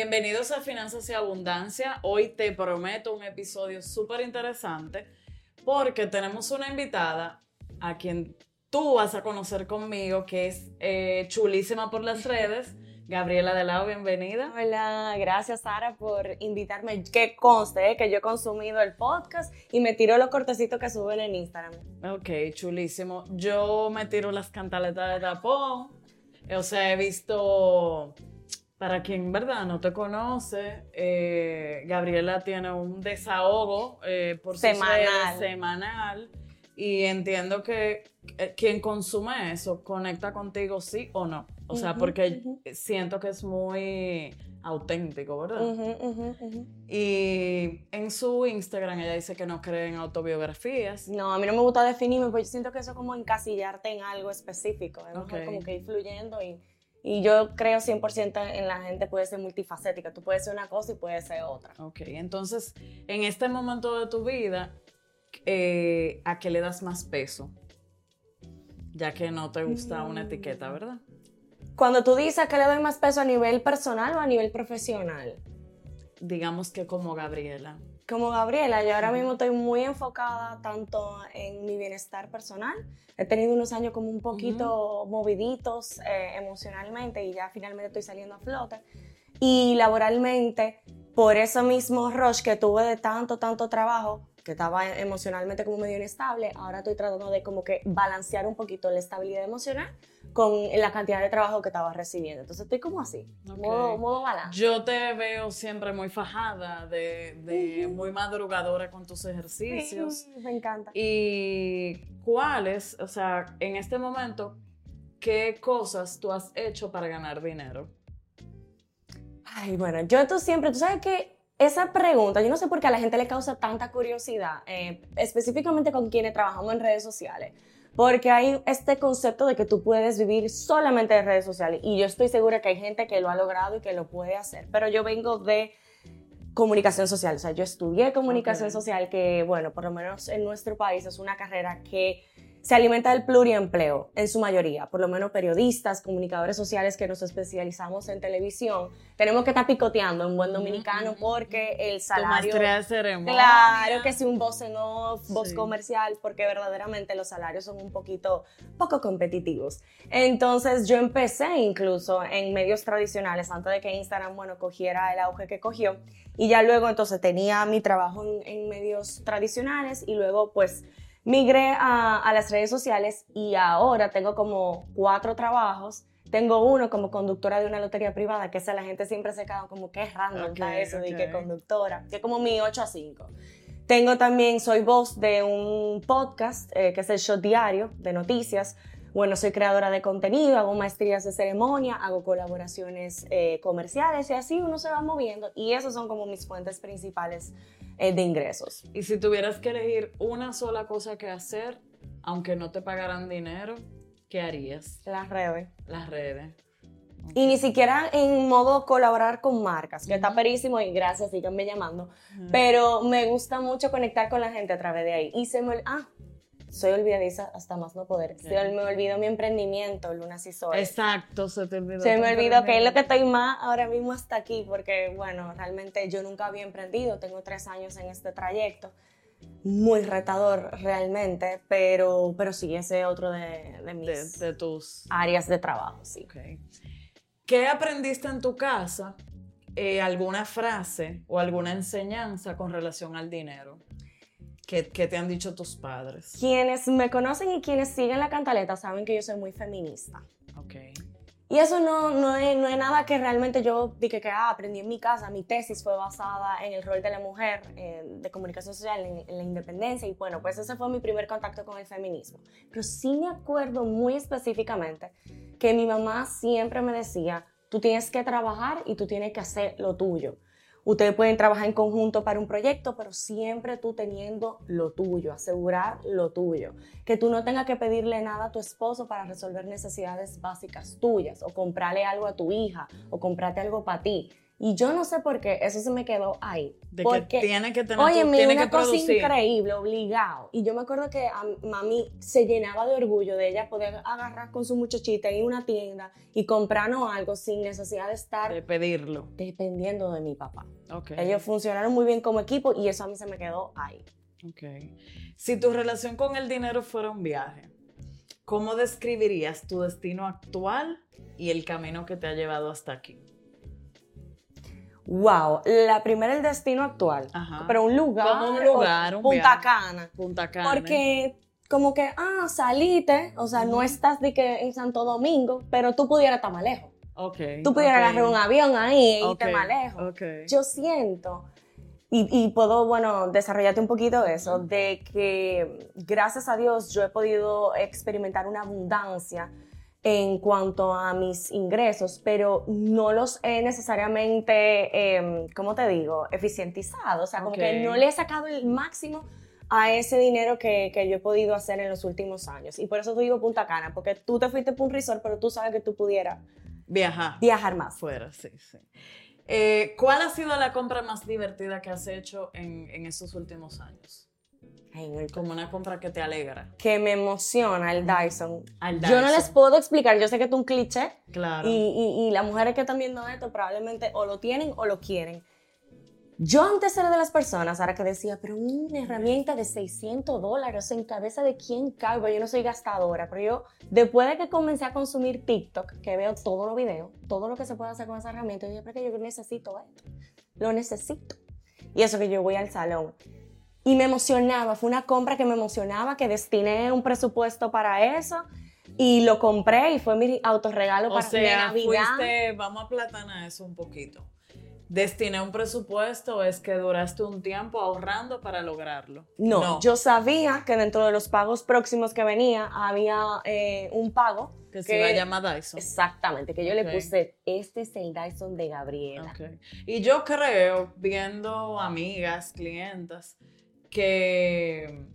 Bienvenidos a Finanzas y Abundancia. Hoy te prometo un episodio súper interesante porque tenemos una invitada a quien tú vas a conocer conmigo, que es eh, chulísima por las redes. Gabriela de Lao, bienvenida. Hola, gracias Sara por invitarme. Que conste eh, que yo he consumido el podcast y me tiro los cortecitos que suben en Instagram. Ok, chulísimo. Yo me tiro las cantaletas de tapón. O sea, he visto para quien, ¿verdad? No te conoce, eh, Gabriela tiene un desahogo eh, por semanal. semanal y entiendo que eh, quien consume eso conecta contigo sí o no. O sea, porque siento que es muy auténtico, ¿verdad? y en su Instagram ella dice que no cree en autobiografías. No, a mí no me gusta definirme, porque yo siento que eso es como encasillarte en algo específico, es como que ir fluyendo y y yo creo 100% en la gente puede ser multifacética. Tú puedes ser una cosa y puedes ser otra. Ok, entonces, en este momento de tu vida, eh, ¿a qué le das más peso? Ya que no te gusta una etiqueta, ¿verdad? Cuando tú dices a qué le doy más peso a nivel personal o a nivel profesional. Digamos que como Gabriela como Gabriela, yo ahora mismo estoy muy enfocada tanto en mi bienestar personal. He tenido unos años como un poquito moviditos eh, emocionalmente y ya finalmente estoy saliendo a flote. Y laboralmente, por eso mismo rush que tuve de tanto, tanto trabajo, que estaba emocionalmente como medio inestable, ahora estoy tratando de como que balancear un poquito la estabilidad emocional con la cantidad de trabajo que estaba recibiendo. Entonces estoy como así, modo, modo balance. Yo te veo siempre muy fajada, de, muy madrugadora con tus ejercicios. Sí, me encanta. ¿Y cuáles, o sea, en este momento, qué cosas tú has hecho para ganar dinero? Ay, bueno, yo tú siempre, tú sabes que esa pregunta, yo no sé por qué a la gente le causa tanta curiosidad, eh, específicamente con quienes trabajamos en redes sociales, porque hay este concepto de que tú puedes vivir solamente de redes sociales y yo estoy segura que hay gente que lo ha logrado y que lo puede hacer, pero yo vengo de comunicación social, o sea, yo estudié comunicación social que, bueno, por lo menos en nuestro país es una carrera que se alimenta del pluriempleo, en su mayoría, por lo menos periodistas, comunicadores sociales que nos especializamos en televisión, tenemos que estar picoteando en buen dominicano porque el salario... Claro, que si un voz en off, voz comercial, porque verdaderamente los salarios son un poquito poco competitivos. Entonces yo empecé incluso en medios tradicionales, antes de que Instagram, bueno, cogiera el auge que cogió, y ya luego entonces tenía mi trabajo en, en medios tradicionales y luego pues migré a, las redes sociales y ahora tengo como cuatro trabajos. Tengo uno como conductora de una lotería privada, que esa la gente siempre se queda como que es random está eso de que conductora, que es como mi 8 a 5. Tengo también, soy voz de un podcast eh, que es el Show Diario de noticias. Bueno, soy creadora de contenido, hago maestrías de ceremonia, hago colaboraciones eh, comerciales y así uno se va moviendo. Y esas son como mis fuentes principales eh, de ingresos. Y si tuvieras que elegir una sola cosa que hacer, aunque no te pagaran dinero, ¿qué harías? Las redes. Las redes. Y ni siquiera en modo colaborar con marcas, que está perísimo y gracias, síganme llamando. Pero me gusta mucho conectar con la gente a través de ahí. Y se me... Ah, soy olvidadiza hasta más no poder. Se me olvidó mi emprendimiento, Luna Soy. Exacto, se te olvidó. Se me olvidó que es lo que estoy más ahora mismo hasta aquí, porque bueno, realmente yo nunca había emprendido, tengo tres años en este trayecto. Muy retador realmente, pero, pero sí, ese es otro de, de mis de, tus áreas de trabajo, sí. ¿Qué aprendiste en tu casa? Eh, ¿Alguna frase o alguna enseñanza con relación al dinero? ¿Qué, te han dicho tus padres? Quienes me conocen y quienes siguen la cantaleta saben que yo soy muy feminista. Ok. Y eso no, no, es, no es nada que realmente yo dije que ah, aprendí en mi casa. Mi tesis fue basada en el rol de la mujer eh, de comunicación social, en, en, la independencia. Y bueno, pues ese fue mi primer contacto con el feminismo. Pero sí me acuerdo muy específicamente que mi mamá siempre me decía, tú tienes que trabajar y tú tienes que hacer lo tuyo. Ustedes pueden trabajar en conjunto para un proyecto, pero siempre tú teniendo lo tuyo, asegurar lo tuyo. Que tú no tengas que pedirle nada a tu esposo para resolver necesidades básicas tuyas o comprarle algo a tu hija o comprarte algo para ti. Y yo no sé por qué, eso se me quedó ahí. De porque, que tiene que tener, Oye, me tiene una que cosa producir. increíble, obligado. Y yo me acuerdo que a mami se llenaba de orgullo de ella poder agarrar con su muchachita, a una tienda y comprarnos algo sin necesidad de estar de pedirlo. dependiendo de mi papá. Ok. Ellos funcionaron muy bien como equipo y eso a mí se me quedó ahí. Ok. Si tu relación con el dinero fuera un viaje, ¿cómo describirías tu destino actual y el camino que te ha llevado hasta aquí? Wow, la primera el destino actual, Ajá. pero un lugar, Como un lugar, un Punta viaje. Cana, Punta Cana. porque como que ah saliste, o sea no estás de que en Santo Domingo, pero tú pudieras estar más lejos, Ok. tú pudieras ok, agarrar un avión ahí e irte ok, más lejos. Yo siento y, y puedo bueno desarrollarte un poquito eso de que gracias a Dios yo he podido experimentar una abundancia en cuanto a mis ingresos, pero no los he necesariamente, em, ¿cómo te digo?, eficientizado. O sea, como que no le he sacado el máximo a ese dinero que, que yo he podido hacer en los últimos años. Y por eso te digo Punta Cana, porque tú te fuiste por un resort, pero tú sabes que tú pudieras Viajar. viajar más. Fuera, sí, sí. Eh, ¿Cuál ha sido la compra más divertida que has hecho en, en estos últimos años? Como una compra que te alegra. que me emociona el Dyson. Al Yo no les puedo explicar, yo sé que es un cliché Claro. y, y- y las mujeres que están viendo esto probablemente o lo tienen o lo quieren. Yo antes era de las personas, ahora que decía, pero una herramienta de 600 dólares, ¿en cabeza de quién? Pues Yo no soy gastadora, pero yo, después de que comencé a consumir TikTok, que veo todos los videos, todo lo que se puede hacer con esa herramienta, yo dije, pero que yo necesito esto, lo necesito. Y eso que yo voy al salón. Y me emocionaba, fue una compra que me emocionaba, que destiné un presupuesto para eso y lo compré y fue mi autorregalo o para de sea, Navidad. fuiste, vamos a platanar eso un poquito. Destiné un presupuesto, es que duraste un tiempo ahorrando para lograrlo. No, yo sabía que dentro de los pagos próximos que venía había eh, un pago. Que se iba a llamar Dyson. Exactamente, que yo le puse, este es el Dyson de Gabriela. Ok. Y yo creo, viendo amigas, clientas, que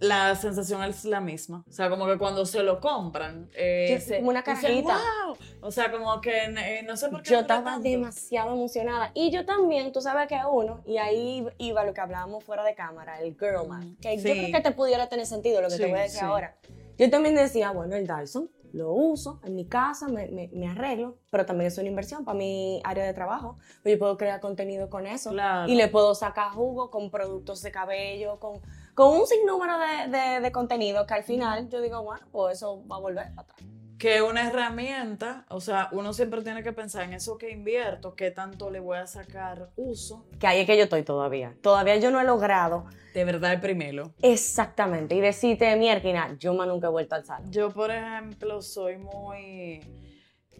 la sensación es la misma. O sea, como que cuando se lo compran, eh, se- como una dicen, cajita. "Wow". O sea, como que eh, no sé por qué. Yo estaba tanto. demasiado emocionada. Y yo también, tú sabes que uno, y ahí iba lo que hablábamos fuera de cámara, el girl math, que yo Sí. creo que te pudiera tener sentido lo que te Sí, voy a decir sí. ahora. Yo también decía, bueno, el Dyson lo uso en mi casa, me, me- me arreglo, pero también es una inversión para mi área de trabajo. Pues yo puedo crear contenido con eso. Claro. Y le puedo sacar jugo con productos de cabello, con, con un sinnúmero de, de, de contenido que al final yo digo, bueno, pues eso va a volver para atrás. Que una herramienta, o sea, uno siempre tiene que pensar en eso que invierto, qué tanto le voy a sacar uso. Que ahí es que yo estoy todavía. Todavía yo no he logrado De verdad, el primero. exactamente. Y decirte, mierda, yo más nunca he vuelto al salón. Yo, por ejemplo, soy muy...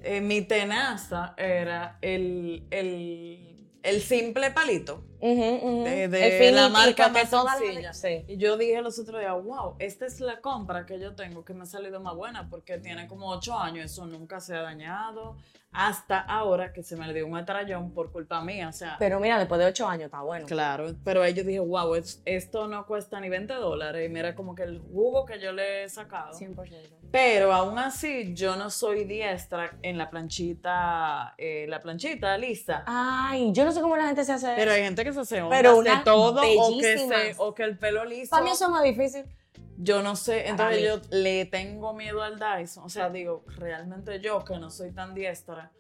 eh, mi tenaza era el, el, el simple palito. Ujú, ujú. De- la marca más sencilla. Sí. Y yo dije los otros días, wow, esta es la compra que yo tengo que me ha salido más buena porque tiene como ocho años, eso nunca se ha dañado. Hasta ahora que se me le dio un atrayón por culpa mía, o sea... Pero mira, después de ocho años está bueno. Claro, pero ahí yo dije, wow, es- esto no cuesta ni 20 dólares. Y mira como que el jugo que yo le he sacado. 100%. Pero aún así, yo no soy diestra en la planchita, eh, la planchita lisa. Ay, yo no sé cómo la gente se hace Pero hay eso. gente que se hace Pero de todo o que, se, o que el pelo liso. Para mí eso es más difícil. Yo no sé, entonces yo le tengo miedo al Dyson. O sea, digo, realmente yo que no soy tan diestra.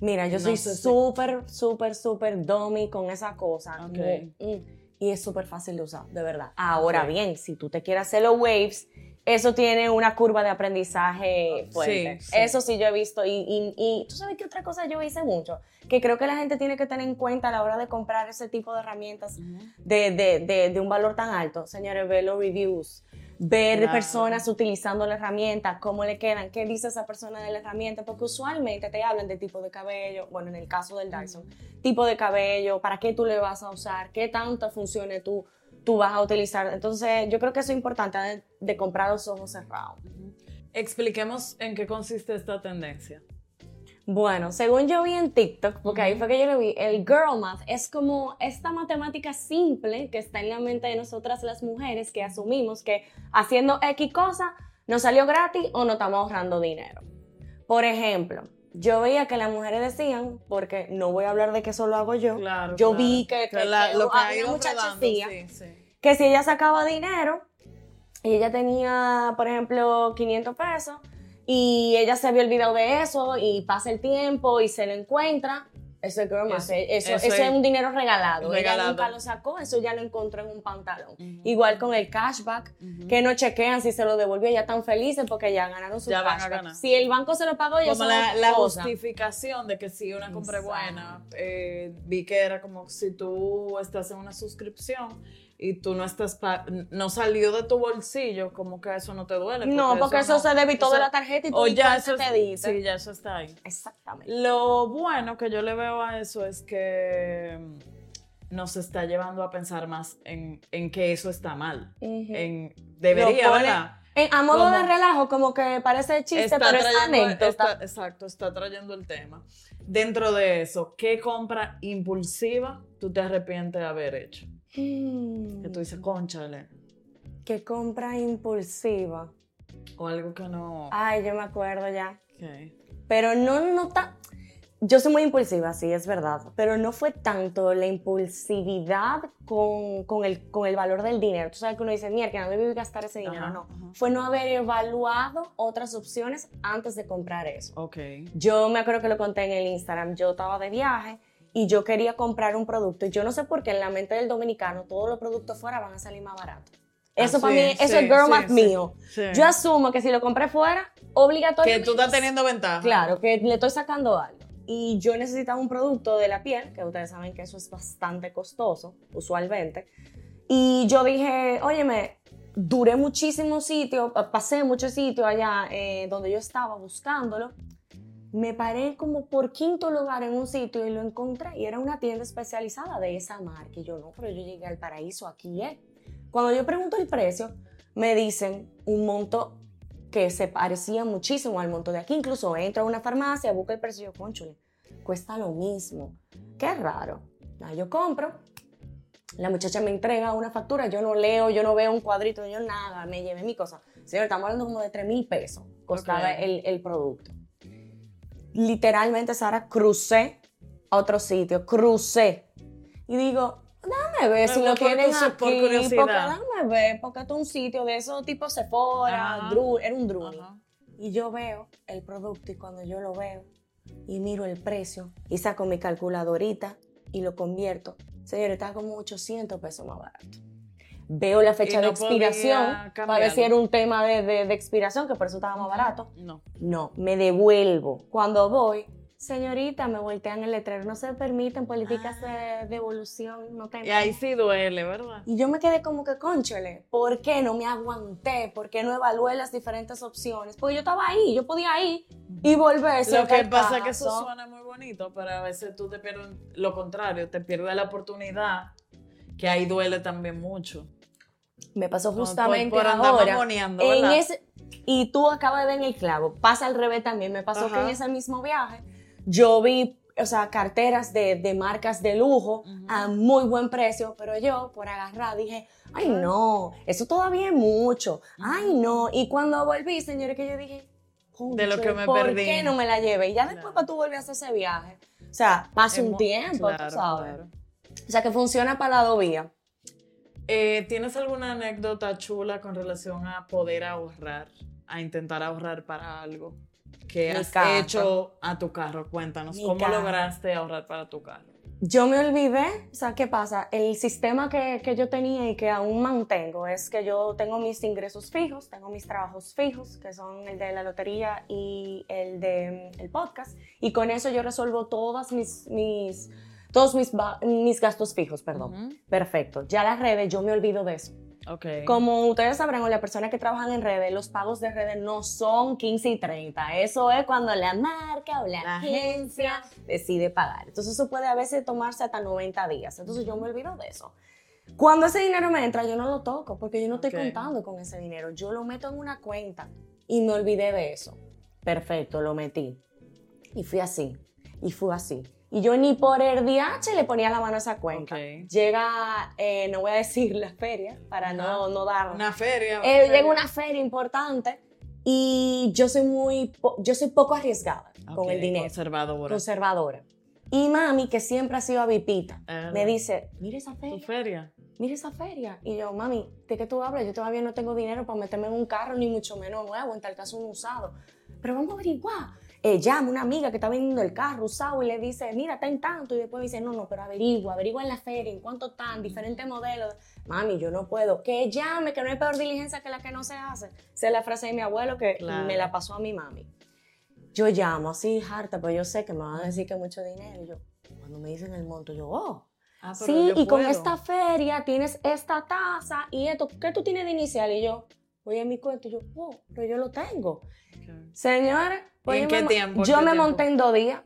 Mira, yo No soy súper, súper, súper dummy con esa cosa. Ok. Como, mm, y es súper fácil de usar, de verdad. Ahora bien, si tú te quieres hacer los waves, eso tiene una curva de aprendizaje fuerte. Sí, sí. Eso sí yo he visto. Y, y, y tú sabes que otra cosa yo hice mucho, que creo que la gente tiene que tener en cuenta a la hora de comprar ese tipo de herramientas de, de, de, de un valor tan alto. Señores, ver los reviews, ver Claro. personas utilizando la herramienta, cómo le quedan, qué dice esa persona de la herramienta, porque usualmente te hablan de tipo de cabello, bueno, en el caso del Dyson, tipo de cabello, para qué tú le vas a usar, qué tantas funciones tú, tú vas a utilizar. Entonces, yo creo que eso es importante de, de comprar los ojos cerrados. Expliquemos en qué consiste esta tendencia. Bueno, según yo vi en TikTok, porque ahí fue que yo lo vi, el girl math es como esta matemática simple que está en la mente de nosotras las mujeres que asumimos que haciendo X cosa nos salió gratis o no estamos ahorrando dinero. Por ejemplo, yo veía que las mujeres decían, porque no voy a hablar de que eso lo hago yo, Claro, yo claro. vi que, que- la- que lo que ha había muchachas sí, sí. que si ella sacaba dinero y ella tenía, por ejemplo, 500 pesos y ella se había olvidado de eso y pasa el tiempo y se lo encuentra, eso es girl Eso- eso, eso es un dinero regalado. regalado. Ella nunca lo sacó, eso ya lo encontró en un pantalón. Ujú. Igual con el cashback, Ujú. que no chequean si se lo devolvió, ya están felices porque ya ganaron su Ya van a cashback. ganar. Si el banco se lo pagó, ya Como la, la justificación de que si una compra buena, eh, vi que era como si tú estás en una suscripción y tú no estás pa- no salió de tu bolsillo, como que eso no te duele. No, porque eso, no- se debitó de eso- la tarjeta y tú O ya eso, te dice. sí, ya eso está ahí. Exactamente. Lo bueno que yo le veo a eso es que mm, nos está llevando a pensar más en, en que eso está mal. En, debería, pone- ¿verdad? A modo Como- de relajo, como que parece chiste, Está pero es trayendo- anécdota. está- exacto, está trayendo el tema. Dentro de eso, ¿qué compra impulsiva tú te arrepientes de haber hecho? Mm, Que tú dices, conchale, que compra impulsiva. o algo que no... Ay, yo me acuerdo ya. ok. Pero no, no tan... Yo soy muy impulsiva, sí, es verdad. Pero no fue tanto la impulsividad con, con el, con el valor del dinero. Tú sabes que uno dice, mierda, que no debí gastar ese dinero. Ajá, no. ajá. Fue no haber evaluado otras opciones antes de comprar eso. Ok. Yo me acuerdo que lo conté en el Instagram. Yo estaba de viaje y yo quería comprar un producto. Y yo no sé por qué en la mente del dominicano todos los productos fuera van a salir más baratos. Eso Ah, para sí, mí, eso sí, es girl sí, math mío. Yo asumo que si lo compré fuera, obligatoriamente. Que tú estás teniendo ventaja. Claro, que le estoy sacando algo. Y yo necesitaba un producto de la piel, que ustedes saben que eso es bastante costoso, usualmente. Y yo dije, óyeme, duré muchísimos sitios, pa- pasé muchos sitios allá eh, donde yo estaba buscándolo. Me paré como por quinto lugar en un sitio y lo encontré y era una tienda especializada de esa marca. Y yo, no, pero yo llegué al paraíso, aquí es. Cuando yo pregunto el precio, me dicen un monto que se parecía muchísimo al monto de aquí. Incluso entro a una farmacia, busco el precio y yo, conchole, cuesta lo mismo. Qué raro. Nada, yo compro, la muchacha me entrega una factura, yo no leo, yo no veo un cuadrito, yo nada, me llevé mi cosa. Señor, estamos hablando como de 3 mil pesos, costaba el producto. Literalmente, Sara, crucé a otro sitio, crucé. Y digo, déjame ver si lo tienen aquí, por porque curiosidad. déjame ver, porque esto es un sitio de esos tipo Sephora, era un. Ajá. Y yo veo el producto y cuando yo lo veo y miro el precio y saco mi calculadorita y lo convierto, señor, está como 800 pesos más barato. Veo la fecha Y no de expiración para ver si era un tema de, de- de expiración, que por eso estaba más barato. No. No, me devuelvo. Cuando voy, señorita, me voltean el letrero. No se permiten políticas de devolución. No Y tengo. ahí sí duele, ¿verdad? Y yo me quedé como que, conchole, ¿por qué no me aguanté? ¿Por qué no evalué las diferentes opciones? Porque yo estaba ahí, yo podía ir y volver. Lo que pasa es que eso suena muy bonito, pero a veces tú te pierdes lo contrario, te pierdes la oportunidad, que ahí duele también mucho. Me pasó Por- justamente por andar ahora. En ese, y tú acabas de ver en el clavo. Pasa al revés también. Me pasó que Ajá. en ese mismo viaje yo vi, o sea, carteras de, de marcas de lujo Ujú. a muy buen precio, pero yo por agarrar dije, ay no, eso todavía es mucho. Ay no. Y cuando volví, señores, que yo dije, De lo que "Concho, me ¿por perdí". qué no me la llevé? Y ya después Claro. para tú volver a hacer ese viaje. O sea, pasa un Hemos- tiempo, claro, tú sabes. claro. O sea, que funciona para la dos vías. Eh, ¿Tienes alguna anécdota chula con relación a poder ahorrar, a intentar ahorrar para algo que Mi has carro. hecho a tu carro? Cuéntanos, Mi ¿cómo carro. lograste ahorrar para tu carro? Yo me olvidé, o sea, ¿qué pasa? El sistema que, que yo tenía y que aún mantengo es que yo tengo mis ingresos fijos, tengo mis trabajos fijos, que son el de la lotería y el de mm, el podcast, y con eso yo resuelvo todas mis, mis, todos mis, mis gastos fijos, perdón. Perfecto. Ya las redes, yo me olvido de eso. Ok. Como ustedes sabrán, o las personas que trabajan en redes, los pagos de redes no son 15 y 30. Eso es cuando la marca o la, La agencia decide pagar. Entonces eso puede a veces tomarse hasta 90 días. Entonces yo me olvido de eso. Cuando ese dinero me entra, yo no lo toco porque yo no estoy Ok. contando con ese dinero. Yo lo meto en una cuenta y me olvidé de eso. Perfecto, lo metí. Y fui así. Y fui así. Y yo ni por el DH le ponía la mano a esa cuenta. Ok. Llega, eh, no voy a decir la feria para no, no dar. Una feria. Eh, feria. llega una feria importante y yo soy muy, yo soy poco arriesgada. con el dinero. Conservadora. Conservadora. Y mami, que siempre ha sido avipita, Ah, me dice, mira esa ¿Tu feria, feria? mira esa feria. Y yo, mami, ¿de qué tú hablas? Yo todavía no tengo dinero para meterme en un carro, ni mucho menos nuevo, en tal caso un usado. Pero vamos a averiguar. Eh, llama una amiga que está vendiendo el carro usado y le dice, mira, está en tanto. Y después me dice, no, no, pero averigua, averigua en la feria, en cuánto están, diferentes modelos. Mami, yo no puedo. Que llame, que no hay peor diligencia que la que no se hace. Esa es la frase de mi abuelo que Claro. me la pasó a mi mami. Yo llamo así, harta, pero yo sé que me van a decir que mucho dinero. Y yo, cuando me dicen el monto, yo, oh, Ah, sí, y con puedo. esta feria tienes esta tasa y esto, ¿qué tú tienes de inicial? Y yo, voy a mi cuenta y yo, oh, pero yo lo tengo. ¿Y en yo qué me, tiempo? yo ¿Qué me tiempo? monté en dos días.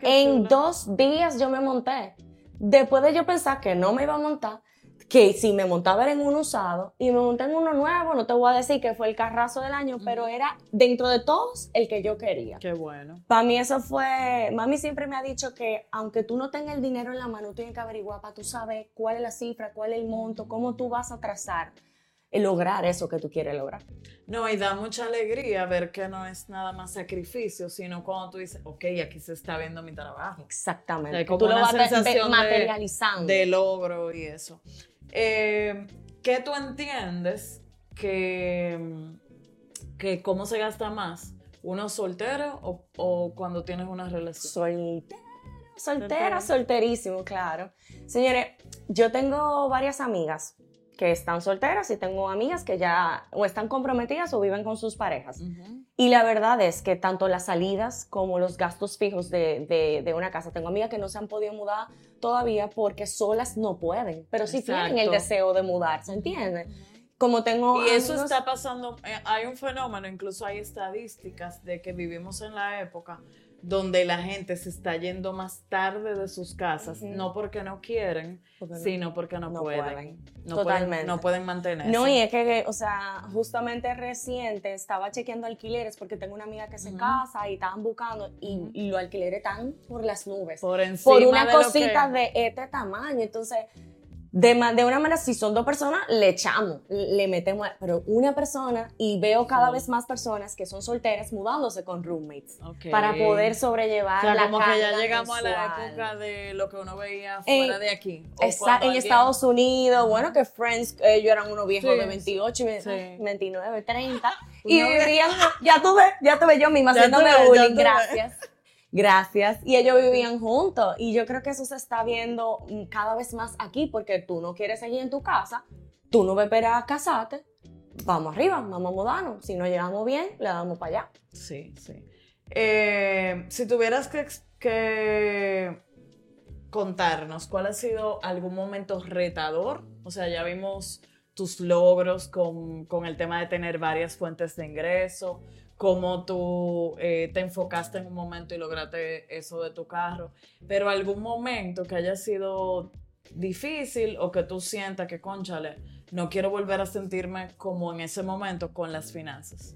Qué En chula. dos días yo me monté. Después de yo pensar que no me iba a montar, que si me montaba era en un usado y me monté en uno nuevo, no te voy a decir que fue el carrazo del año, pero era dentro de todos el que yo quería. Qué bueno. Para mí eso fue, mami siempre me ha dicho que aunque tú no tengas el dinero en la mano, tú tienes que averiguar para tú saber cuál es la cifra, cuál es el monto, cómo tú vas a trazar lograr eso que tú quieres lograr. No, y da mucha alegría ver que no es nada más sacrificio, sino cuando tú dices, ok, aquí se está viendo mi trabajo. Exactamente. Que como tú lo vas sensación de- materializando. De logro y eso. Eh, ¿Qué tú entiendes que, que cómo se gasta más? ¿Uno soltero o, o cuando tienes una relación? Soltera, Soltera. soltera, solterísimo, claro. Señores, yo tengo varias amigas que están solteras y tengo amigas que ya o están comprometidas o viven con sus parejas. Y la verdad es que tanto las salidas como los gastos fijos de, de- de una casa, tengo amigas que no se han podido mudar todavía porque solas no pueden, pero sí tienen el deseo de mudarse, ¿entiendes? Como tengo Y eso amigos- está pasando, eh, hay un fenómeno, incluso hay estadísticas de que vivimos en la época donde la gente se está yendo más tarde de sus casas, no porque no quieren, Porque sino porque no, no pueden. pueden. No Totalmente. Pueden, no pueden mantenerse. No, y es que, o sea, justamente reciente estaba chequeando alquileres porque tengo una amiga que se casa y estaban buscando y, y los alquileres están por las nubes. por encima por una de lo cosita que- de este tamaño. Entonces, de, ma- de una manera, si son dos personas, le echamos, le metemos, pero una persona y veo cada Sí. vez más personas que son solteras mudándose con roommates Ok. para poder sobrellevar O sea, la como que ya llegamos a la época de lo que uno veía En- fuera de aquí. Está en alguien- Estados Unidos, bueno, que Friends, ellos eran unos viejos Sí, de 28, y sí. 29, 30, y Uno ve- vivían, ya tuve, ya tuve yo misma haciéndome bullying, gracias. Gracias. Y ellos vivían juntos. Y yo creo que eso se está viendo cada vez más aquí porque tú no quieres seguir en tu casa, tú no vas a esperar a casarte. Vamos arriba, vamos a mudarnos. Si nos llevamos bien, le damos para allá. Sí, sí. Eh, si tuvieras que, que contarnos cuál ha sido algún momento retador, o sea, ya vimos tus logros con, con el tema de tener varias fuentes de ingreso, cómo tú eh, te enfocaste en un momento y lograste eso de tu carro, pero algún momento que haya sido difícil o que tú sientas que, conchale, no quiero volver a sentirme como en ese momento con las finanzas.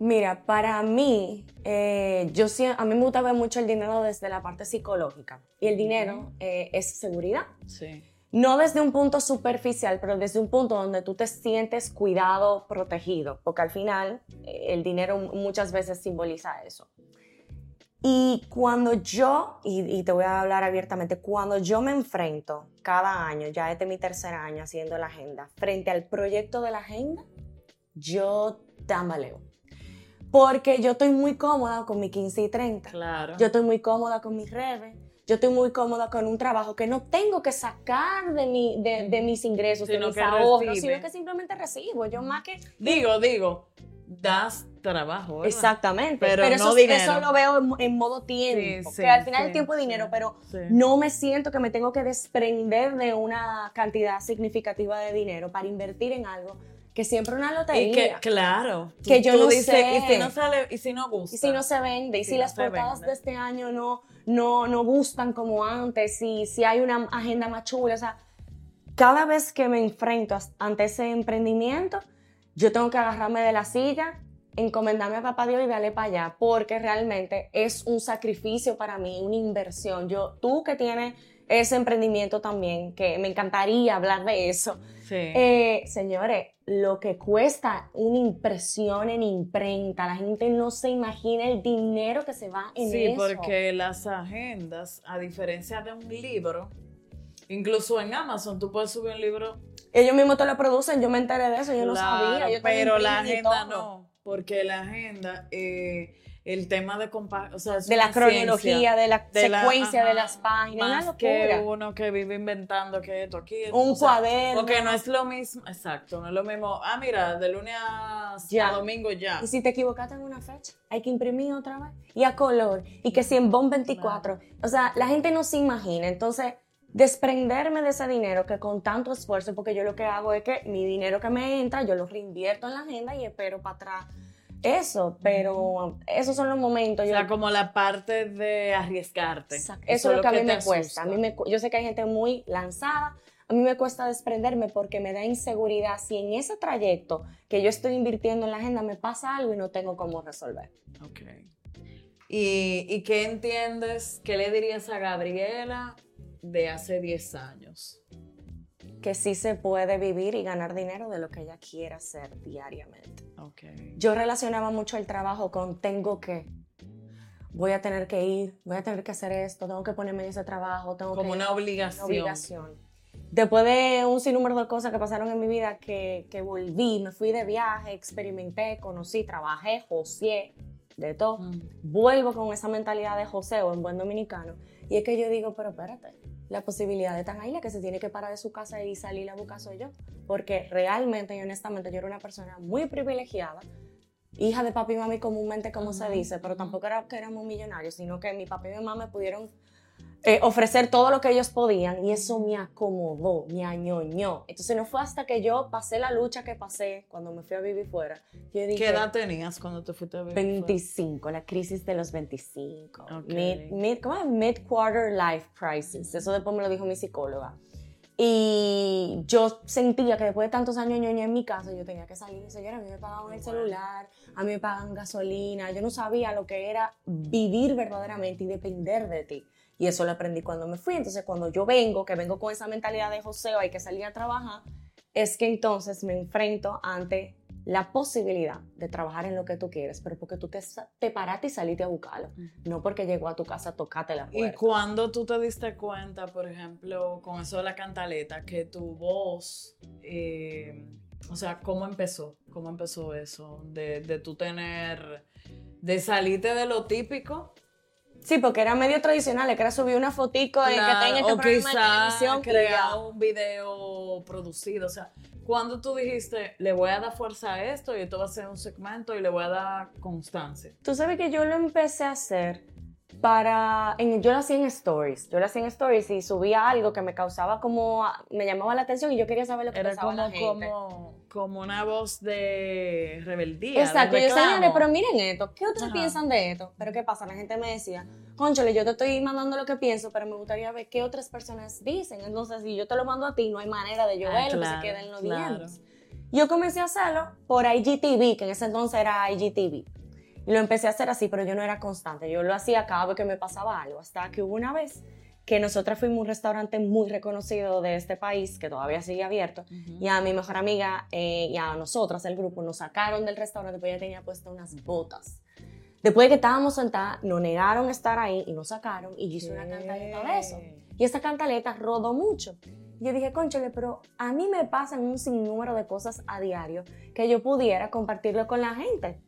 Mira, para mí, eh, yo sí- a mí me gusta ver mucho el dinero desde la parte psicológica. Y el dinero eh, es seguridad. Sí. No desde un punto superficial, pero desde un punto donde tú te sientes cuidado, protegido, porque al final eh, el dinero muchas veces simboliza eso. Y cuando yo, y, y te voy a hablar abiertamente, cuando yo me enfrento cada año, ya este es mi tercer año haciendo la agenda, frente al proyecto de la agenda, yo tambaleo. Porque yo estoy muy cómoda con mi 15 y 30. Claro. Yo estoy muy cómoda con mis redes. Yo estoy muy cómoda con un trabajo que no tengo que sacar de, mi, de, de mis ingresos, Sino de mis que ahorros, recibe. sino que simplemente recibo. Yo más que... Digo, digo, das trabajo, ¿verdad? Exactamente. Pero Pero, no eso, dinero. eso lo veo en, en modo tiempo. Sí, sí, que al final sí, el tiempo es dinero, pero no me siento que me tengo que desprender de una cantidad significativa de dinero para invertir en algo que siempre una Y lotería. que, claro. Que yo no sé. Y si no sale, y si no gusta. Y si no se vende, y Si si, no las portadas vende. de este año no, no, no gustan como antes, y si hay una agenda más chula, o sea, cada vez que me enfrento ante ese emprendimiento, yo tengo que agarrarme de la silla, encomendarme a papá Dios y darle para allá, porque realmente es un sacrificio para mí, una inversión. Yo, tú que tienes ese emprendimiento también, que me encantaría hablar de eso. Sí. Eh, señores, lo que cuesta una impresión en imprenta, la gente no se imagina el dinero que se va en sí, eso. porque las agendas, a diferencia de un libro, incluso en Amazon tú puedes subir un libro. Ellos mismos te lo producen, yo me enteré de eso, yo no Claro, sabía. Yo también pero la agenda todo. no, porque la agenda, eh, el tema de compa o sea, De la cronología, de la de la- secuencia de las páginas, Más una que uno que vive inventando que esto aquí. Un cuaderno. Porque no es lo mismo, exacto, no es lo mismo. Ah, mira, de lunes a, Ya. a domingo ya. Y si te equivocaste en una fecha, hay que imprimir otra vez. Y a color. Y que si en BOM 24. O sea, la gente no se imagina. Entonces, desprenderme de ese dinero que con tanto esfuerzo, porque yo lo que hago es que mi dinero que me entra, yo lo reinvierto en la agenda y espero para atrás eso. Pero esos son los momentos. O yo- sea, como la parte de arriesgarte. Exacto. Eso es lo que a mí me cuesta. A mí me, yo sé que hay gente muy lanzada. A mí me cuesta desprenderme porque me da inseguridad si en ese trayecto que yo estoy invirtiendo en la agenda me pasa algo y no tengo cómo resolver. Ok. ¿Y, ¿Y qué entiendes? ¿Qué le dirías a Gabriela de hace 10 años? Que sí se puede vivir y ganar dinero de lo que ella quiera hacer diariamente. Ok. Yo relacionaba mucho el trabajo con tengo que. Voy a tener que ir, voy a tener que hacer esto, tengo que ponerme en ese trabajo, tengo Como que una obligación. obligación. Después de un sinnúmero de cosas que pasaron en mi vida, que, que volví, me fui de viaje, experimenté, conocí, trabajé, joseé, de todo. Mm. Vuelvo con esa mentalidad de joseo en buen dominicano. Y es que yo digo, pero espérate, la posibilidad de tan ahí, la que se tiene que parar de su casa y salir a buscar soy yo. Porque realmente y honestamente yo era una persona muy privilegiada, hija de papi y mami comúnmente como se dice, pero tampoco era que éramos millonarios, sino que mi papá y mi mamá me pudieron eh, ofrecer todo lo que ellos podían y eso me acomodó, me añoñó. Entonces no fue hasta que yo pasé la lucha que pasé cuando me fui a vivir fuera. Yo dije, ¿Qué edad tenías cuando te fuiste a vivir? fuera? 25, la crisis de los 25. Ok. Mid, mid, ¿Cómo es? Mid-quarter life crisis. Eso después me lo dijo mi psicóloga. Y yo sentía que después de tantos años ñoña en mi casa, yo tenía que salir. Señora, a mí me pagaban el celular, a mí me pagan gasolina. Yo no sabía lo que era vivir verdaderamente y depender de ti. Y eso lo aprendí cuando me fui. Entonces, cuando yo vengo, que vengo con esa mentalidad de joseo, hay que salir a trabajar, es que entonces me enfrento ante la posibilidad de trabajar en lo que tú quieres, pero porque tú te, te paraste y saliste a buscarlo, no porque llegó a tu casa a tocarte la ¿Y puerta. cuando tú te diste cuenta, por ejemplo, con eso de la cantaleta, que tu voz, eh, o sea, ¿cómo empezó? ¿Cómo empezó eso? De, de tú tener, de salirte de lo típico. Sí, porque era medio tradicional, que era subir una fotico de que tenga este o programa de quizá televisión y crear un video producido. O sea, cuando tú dijiste, le voy a dar fuerza a esto y esto va a ser un segmento y le voy a dar constancia. Tú sabes que yo lo empecé a hacer para, en- yo lo hacía en stories, yo lo hacía en stories y subía algo que me causaba como, me llamaba la atención y yo quería saber lo que Era pensaba como, la gente. como, como una voz de rebeldía. Exacto, de yo reclamo. pero miren esto, ¿qué otros Ajá. piensan de esto? Pero ¿qué pasa? La gente me decía, conchole, yo te estoy mandando lo que pienso, pero me gustaría ver qué otras personas dicen. Entonces, si yo te lo mando a ti, no hay manera de yo Ah, que se queda en los claro. Yo comencé a hacerlo por IGTV, que en ese entonces era IGTV. Y lo empecé a hacer así, pero yo no era constante. Yo lo hacía cada vez que me pasaba algo. Hasta que hubo una vez que nosotras fuimos a un restaurante muy reconocido de este país, que todavía sigue abierto, y a mi mejor amiga eh, y a nosotras, el grupo, nos sacaron del restaurante porque ella tenía puesto unas botas. Después de que estábamos sentadas, nos negaron estar ahí y nos sacaron y yo hice una cantaleta de eso. Y esa cantaleta rodó mucho. Yo dije, conchole, pero a mí me pasan un sinnúmero de cosas a diario que yo pudiera compartirlo con la gente.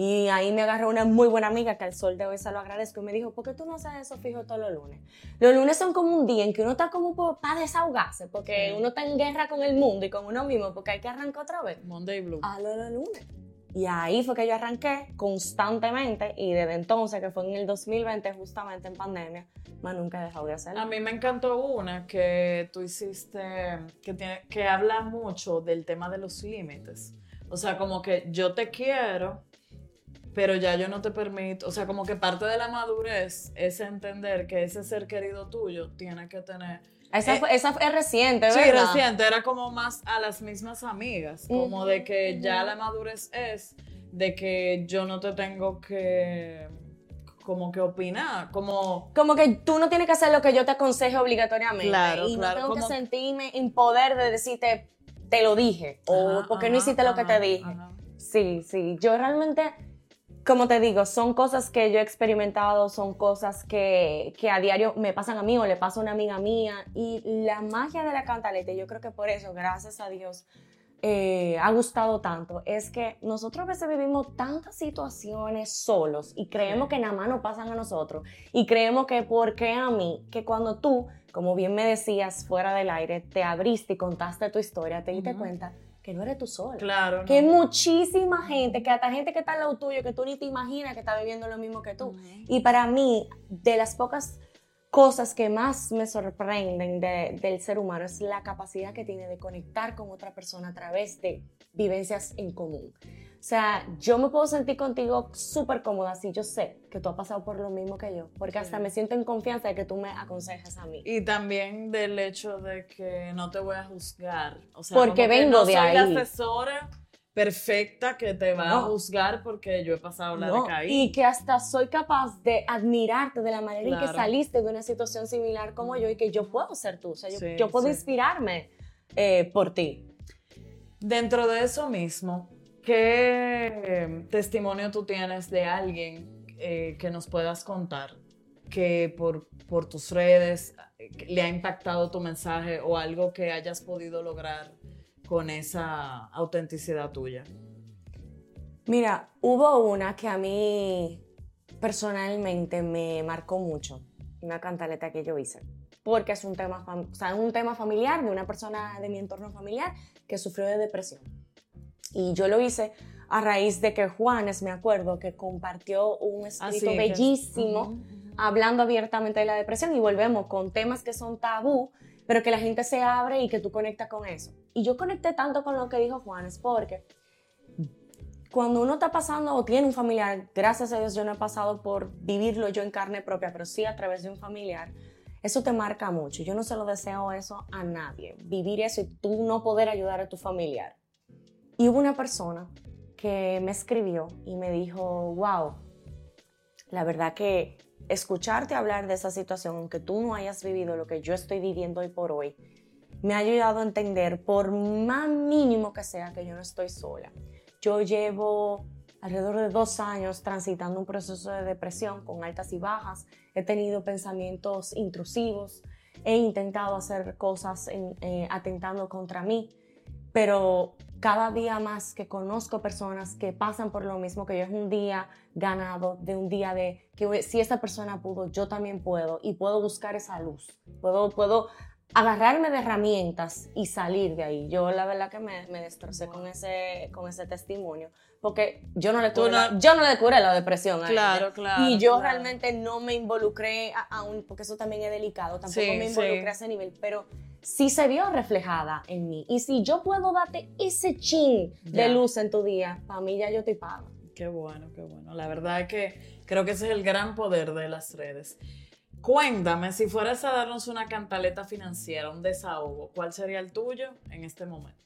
Y ahí me agarró una muy buena amiga que al sol de hoy se lo agradezco y me dijo, ¿por qué tú no haces eso fijo todos los lunes? Los lunes son como un día en que uno está como para desahogarse, porque uno está en guerra con el mundo y con uno mismo, porque hay que arrancar otra vez. Monday Blue. A los lunes. Y ahí fue que yo arranqué constantemente y desde entonces, que fue en el 2020, justamente en pandemia, más nunca he dejado de hacerlo. A mí me encantó una que tú hiciste que, tiene, que habla mucho del tema de los límites. O sea, como que yo te quiero, pero ya yo no te permito. O sea, como que parte de la madurez es entender que ese ser querido tuyo tiene que tener. Esa, Eh, fue- esa es reciente, Sí, ¿verdad? reciente, era como más a las mismas amigas, como de que ya la madurez es de que yo no te tengo que como que opinar, como... Como que tú no tienes que hacer lo que yo te aconseje obligatoriamente. Claro, y no claro, tengo que sentirme en poder de decirte, te lo dije, o Ajá, porque no ajá, hiciste lo que te dije. Sí, sí. Yo realmente, como te digo, son cosas que yo he experimentado, son cosas que, que a diario me pasan a mí o le pasa a una amiga mía. Y la magia de la cantaleta, yo creo que por eso, gracias a Dios, eh, ha gustado tanto, es que nosotros a veces vivimos tantas situaciones solos y creemos que nada más nos pasan a nosotros. Y creemos que, ¿por qué a mí? Que cuando tú, como bien me decías fuera del aire, te abriste y contaste tu historia, te diste Ujú. cuenta que no eres tú sola. Claro. Que hay ¿no? muchísima gente, que hasta gente que está al lado tuyo, que tú ni te imaginas que está viviendo lo mismo que tú. Ujú. Y para mí, de las pocas cosas que más me sorprenden de- del ser humano es la capacidad que tiene de conectar con otra persona a través de vivencias en común. O sea, yo me puedo sentir contigo súper cómoda si yo sé que tú has pasado por lo mismo que yo, porque hasta me siento en confianza de que tú me aconsejes a mí. Y también del hecho de que no te voy a juzgar. O sea, Porque vengo no de soy ahí. la asesora perfecta que te va a juzgar porque yo he pasado la No, de caí. y que hasta soy capaz de admirarte de la manera en que saliste de una situación similar como yo y que yo puedo ser tú, o sea, yo, Sí, yo puedo sí. inspirarme eh, por ti. Dentro de eso mismo, ¿qué testimonio tú tienes de alguien eh, que nos puedas contar que por, por tus redes eh, le ha impactado tu mensaje o algo que hayas podido lograr con esa autenticidad tuya? Mira, hubo una que a mí personalmente me marcó mucho, una cantaleta que yo hice, porque es un tema, o sea, un tema familiar de una persona de mi entorno familiar que sufrió de depresión. Y yo lo hice a raíz de que Juanes, me acuerdo, que compartió un escrito bellísimo Ujú, ujú. hablando abiertamente de la depresión y volvemos con temas que son tabú, pero que la gente se abre y que tú conectas con eso. Y yo conecté tanto con lo que dijo Juanes porque cuando uno está pasando o tiene un familiar, gracias a Dios yo no he pasado por vivirlo yo en carne propia, pero sí a través de un familiar, eso te marca mucho. Yo no se lo deseo eso a nadie, vivir eso y tú no poder ayudar a tu familiar. Y hubo una persona que me escribió y me dijo, wow, la verdad que escucharte hablar de esa situación, aunque tú no hayas vivido lo que yo estoy viviendo hoy por hoy, me ha ayudado a entender, por más mínimo que sea, que yo no estoy sola. Yo llevo alrededor de dos años transitando un proceso de depresión con altas y bajas. He tenido pensamientos intrusivos, he intentado hacer cosas eh, atentando contra mí, pero cada día más que conozco personas que pasan por lo mismo que yo, es un día ganado, de un día de que si esta persona pudo, yo también puedo y puedo buscar esa luz, puedo, puedo agarrarme de herramientas y salir de ahí. Yo la verdad que me, me destrocé con ese, con ese testimonio, porque yo no le curé, no- la, yo no le curé la depresión a Claro, ella. claro, Y yo claro. realmente no me involucré a- aún, porque eso también es delicado, tampoco Sí, me involucré sí. a ese nivel, pero sí se vio reflejada en mí. Y si yo puedo darte ese chin de luz en tu día, para mí ya yo te pago. Qué bueno, qué bueno. La verdad es que creo que ese es el gran poder de las redes. Cuéntame, si fueras a darnos una cantaleta financiera, un desahogo, ¿cuál sería el tuyo en este momento?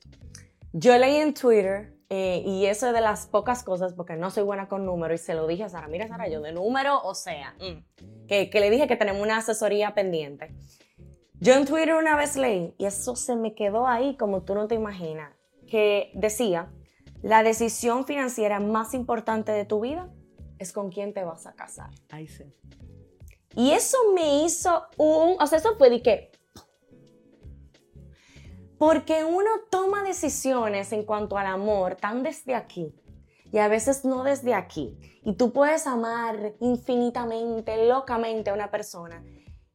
Yo leí en Twitter, eh, y eso es de las pocas cosas, porque no soy buena con números, y se lo dije a Sara, mira Sara, yo de número, o sea, mm, que, que le dije que tenemos una asesoría pendiente. Yo en Twitter una vez leí, y eso se me quedó ahí como tú no te imaginas, que decía, la decisión financiera más importante de tu vida es con quién te vas a casar. Ay, sí. Y eso me hizo un, o sea, eso fue de que... Porque uno toma decisiones en cuanto al amor tan desde aquí y a veces no desde aquí. Y tú puedes amar infinitamente, locamente a una persona.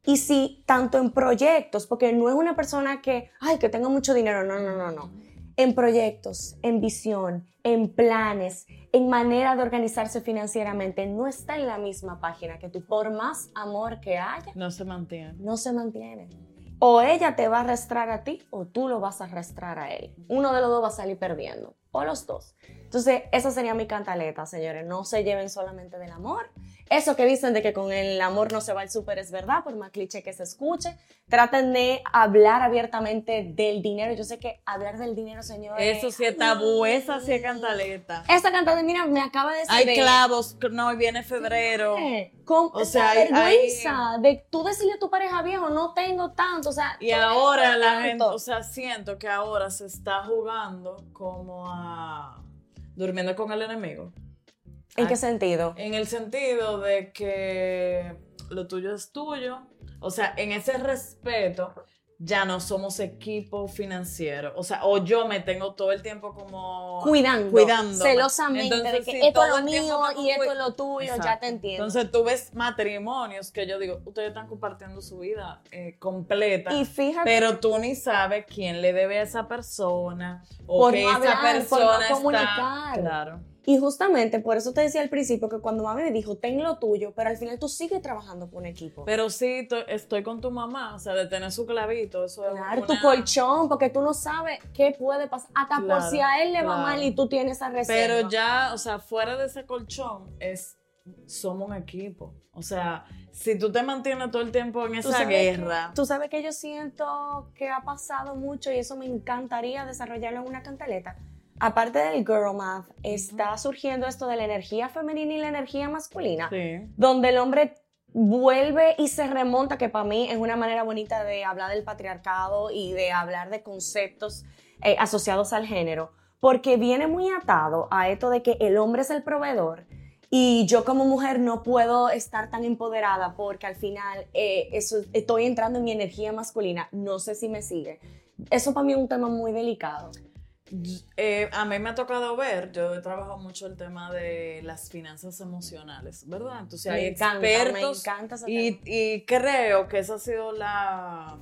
Y si tanto en proyectos, porque no es una persona que, ay, que tenga mucho dinero, no, no, no, no. En proyectos, en visión, en planes, en manera de organizarse financieramente, no está en la misma página que tú, por más amor que haya, No se mantiene. no se mantiene. O ella te va a arrastrar a ti o tú lo vas a arrastrar a él. Uno de los dos va a salir perdiendo. o los dos. Entonces, esa sería mi cantaleta, señores. No se lleven solamente del amor. Eso que dicen de que con el amor no se va el súper es verdad, por más cliché que se escuche. Traten de hablar abiertamente del dinero. Yo sé que hablar del dinero, señores. Eso sí es tabú, esa sí es cantaleta. Esa cantaleta, mira, me acaba de decir. Hay clavos, no, viene febrero. Con o sea, hay, vergüenza de tú decirle a tu pareja viejo, no tengo tanto, o sea. Y ahora la gente, o sea, siento que ahora se está jugando como a durmiendo con el enemigo. ¿En qué sentido? En el sentido de que lo tuyo es tuyo. O sea, en ese respeto ya no somos equipo financiero. O sea, o yo me tengo todo el tiempo como cuidando, cuidando celosamente de que esto es lo mío y esto es lo tuyo, ya te entiendo. Entonces tú ves matrimonios que yo digo, ustedes están compartiendo su vida eh, completa, y fíjate, pero tú ni sabes quién le debe a esa persona o por que esa persona por comunicar. claro. Y justamente por eso te decía al principio que cuando mami me dijo, ten lo tuyo, pero al final tú sigues trabajando por un equipo. Pero sí, estoy con tu mamá, o sea, de tener su clavito, eso es Claro, tu colchón, porque tú no sabes qué puede pasar, hasta por si a él le va mal y tú tienes esa reserva. Pero ya, o sea, fuera de ese colchón, es, somos un equipo. O sea, si tú te mantienes todo el tiempo en esa guerra. tú sabes que yo siento que ha pasado mucho y eso me encantaría desarrollarlo en una cantaleta aparte del girl math, está surgiendo esto de la energía femenina y la energía masculina, donde el hombre vuelve y se remonta, que para mí es una manera bonita de hablar del patriarcado y de hablar de conceptos eh, asociados al género, porque viene muy atado a esto de que el hombre es el proveedor y yo como mujer no puedo estar tan empoderada porque al final eh, eso, estoy entrando en mi energía masculina, no sé si me sigue. Eso para mí es un tema muy delicado. Eh, a mí me ha tocado ver, yo he trabajado mucho el tema de las finanzas emocionales, ¿verdad? Entonces hay expertos y, creo que esa ha sido la,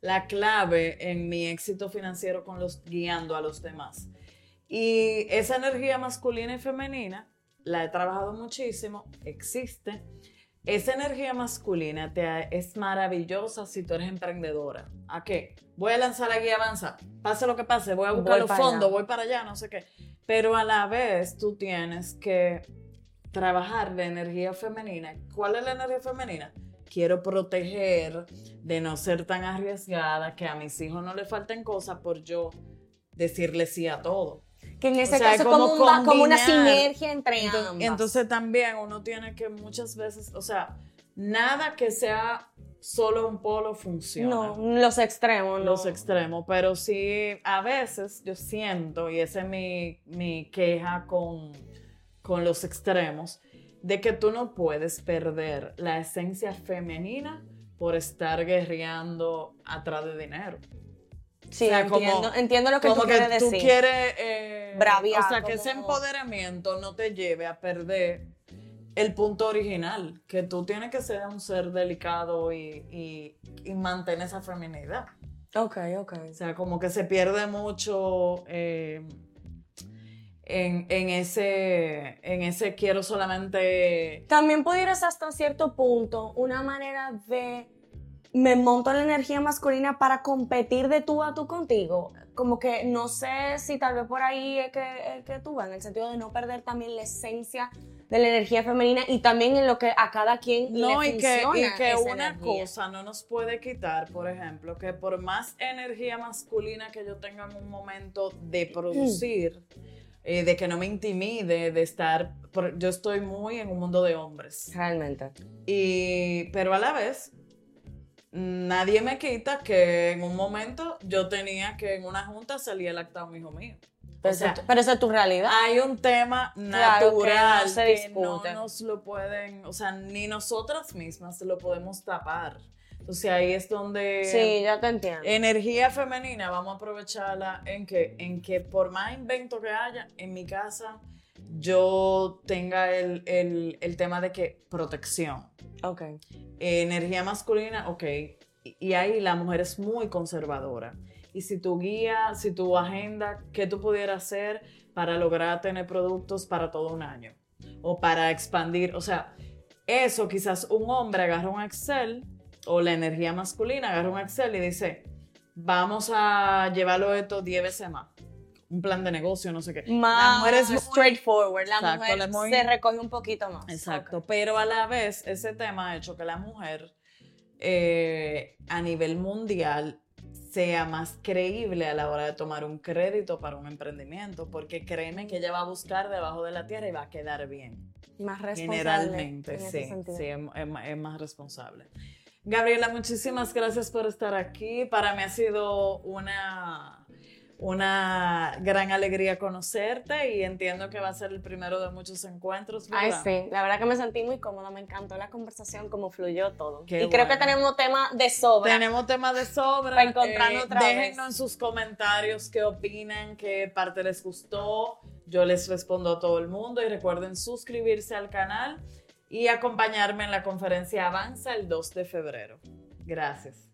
la clave en mi éxito financiero con los guiando a los demás. Y esa energía masculina y femenina la he trabajado muchísimo, existe esa energía masculina te, es maravillosa si tú eres emprendedora. ¿A qué? Voy a lanzar la guía avanza. Pase lo que pase, voy a buscar los fondos, voy para allá, no sé qué. Pero a la vez tú tienes que trabajar la energía femenina. ¿Cuál es la energía femenina? Quiero proteger de no ser tan arriesgada, que a mis hijos no le falten cosas por yo decirle sí a todo que en ese caso como, como, como, una sinergia entre entonces, ambas. Entonces también uno tiene que muchas veces, o sea, nada que sea solo un polo funciona. No, los extremos, no. Los extremos, pero sí, a veces yo siento, y esa es mi, mi queja con, con los extremos, de que tú no puedes perder la esencia femenina por estar guerreando atrás de dinero. Sí, entiendo, entiendo lo que como tú quieres que decir. Tú quieres, eh, Braviar, o sea, que ese empoderamiento no te lleve a perder el punto original, que tú tienes que ser un ser delicado y, y, mantener esa feminidad. Ok, ok. O sea, como que se pierde mucho eh, en, en, ese, en ese quiero solamente... También pudieras hasta cierto punto una manera de me monto la energía masculina para competir de tú a tú contigo. Como que no sé si tal vez por ahí es que, que tú vas, en el sentido de no perder también la esencia de la energía femenina y también en lo que a cada quien no, le y funciona que, y que una cosa no nos puede quitar, por ejemplo, que por más energía masculina que yo tenga en un momento de producir, eh, de que no me intimide, de estar, yo estoy muy en un mundo de hombres. Realmente. Y, pero a la vez, nadie me quita que en un momento yo tenía que en una junta salía el acta un hijo mío. Pero, o sea, pero esa es tu realidad. Hay un tema natural que, no, nos lo pueden, o sea, ni nosotras mismas lo podemos tapar. Entonces ahí es donde... Sí, ya te entiendo. Energía femenina, vamos a aprovecharla en que, en que por más invento que haya, en mi casa yo tenga el, el tema de que protección. Ok. energía masculina, ok. Y, ahí la mujer es muy conservadora. Y si tu guía, si tu agenda, ¿qué tú pudieras hacer para lograr tener productos para todo un año? O para expandir, o sea, eso quizás un hombre agarra un Excel o la energía masculina agarra un Excel y dice, vamos a llevarlo esto 10 veces más. Un plan de negocio, no sé qué. Más la mujer straightforward, la mujer se recoge un poquito más. Exacto, pero a la vez ese tema ha hecho que la mujer eh, a nivel mundial sea más creíble a la hora de tomar un crédito para un emprendimiento, porque créeme que ella va a buscar debajo de la tierra y va a quedar bien. Más responsable. Generalmente, sí, sí, es, más responsable. Gabriela, muchísimas gracias por estar aquí. Para mí ha sido una una gran alegría conocerte y entiendo que va a ser el primero de muchos encuentros. Ay, sí, la verdad que me sentí muy cómoda, me encantó la conversación, cómo fluyó todo. y creo que tenemos tema de sobra. Tenemos tema de sobra. Para encontrarnos eh, otra déjennos en sus comentarios qué opinan, qué parte les gustó. Yo les respondo a todo el mundo y recuerden suscribirse al canal y acompañarme en la conferencia Avanza el 2 de febrero. Gracias.